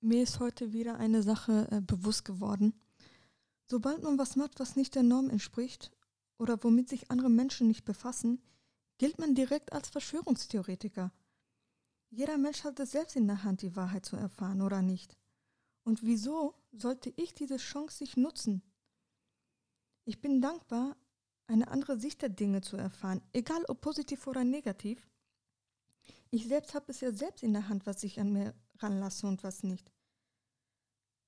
mir ist heute wieder eine Sache äh, bewusst geworden. Sobald man was macht, was nicht der Norm entspricht oder womit sich andere Menschen nicht befassen, gilt man direkt als Verschwörungstheoretiker. Jeder Mensch hat es selbst in der Hand, die Wahrheit zu erfahren oder nicht. Und wieso sollte ich diese Chance nicht nutzen? Ich bin dankbar, eine andere Sicht der Dinge zu erfahren, egal ob positiv oder negativ. Ich selbst habe es ja selbst in der Hand, was ich an mir ranlasse und was nicht.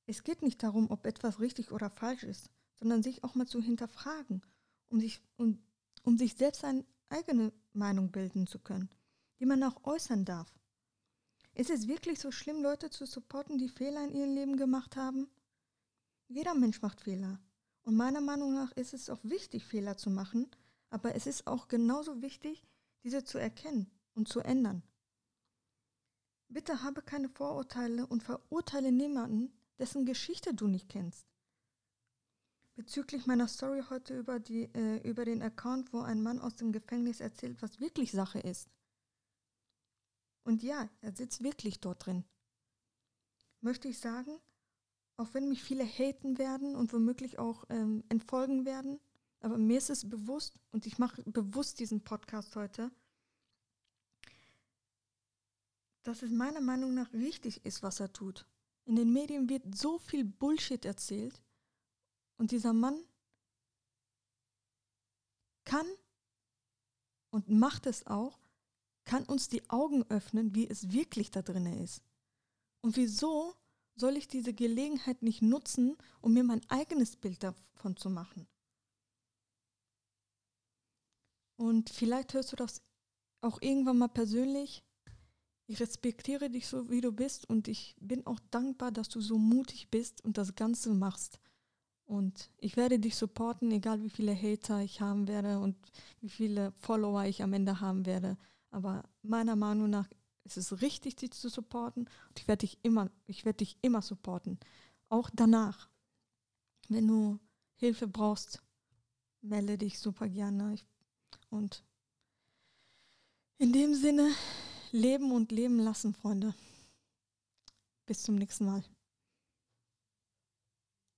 Es geht nicht darum, ob etwas richtig oder falsch ist, sondern sich auch mal zu hinterfragen, um sich, um, um sich selbst eine eigene Meinung bilden zu können, die man auch äußern darf. Ist es wirklich so schlimm, Leute zu supporten, die Fehler in ihrem Leben gemacht haben? Jeder Mensch macht Fehler. Und meiner Meinung nach ist es auch wichtig, Fehler zu machen, aber es ist auch genauso wichtig, diese zu erkennen und zu ändern. Bitte habe keine Vorurteile und verurteile niemanden, dessen Geschichte du nicht kennst. Bezüglich meiner Story heute über, die, äh, über den Account, wo ein Mann aus dem Gefängnis erzählt, was wirklich Sache ist. Und ja, er sitzt wirklich dort drin. Möchte ich sagen, auch wenn mich viele haten werden und womöglich auch ähm, entfolgen werden, aber mir ist es bewusst und ich mache bewusst diesen Podcast heute, dass es meiner Meinung nach richtig ist, was er tut. In den Medien wird so viel Bullshit erzählt und dieser Mann kann und macht es auch, kann uns die Augen öffnen, wie es wirklich da drin ist. Und wieso soll ich diese Gelegenheit nicht nutzen, um mir mein eigenes Bild davon zu machen? Und vielleicht hörst du das auch irgendwann mal persönlich. Ich respektiere dich so, wie du bist und ich bin auch dankbar, dass du so mutig bist und das Ganze machst. Und ich werde dich supporten, egal wie viele Hater ich haben werde und wie viele Follower ich am Ende haben werde. Aber meiner Meinung nach ist es richtig, dich zu supporten und ich werde dich immer, ich werde dich immer supporten. Auch danach. Wenn du Hilfe brauchst, melde dich super gerne. Und in dem Sinne, leben und leben lassen, Freunde. Bis zum nächsten Mal.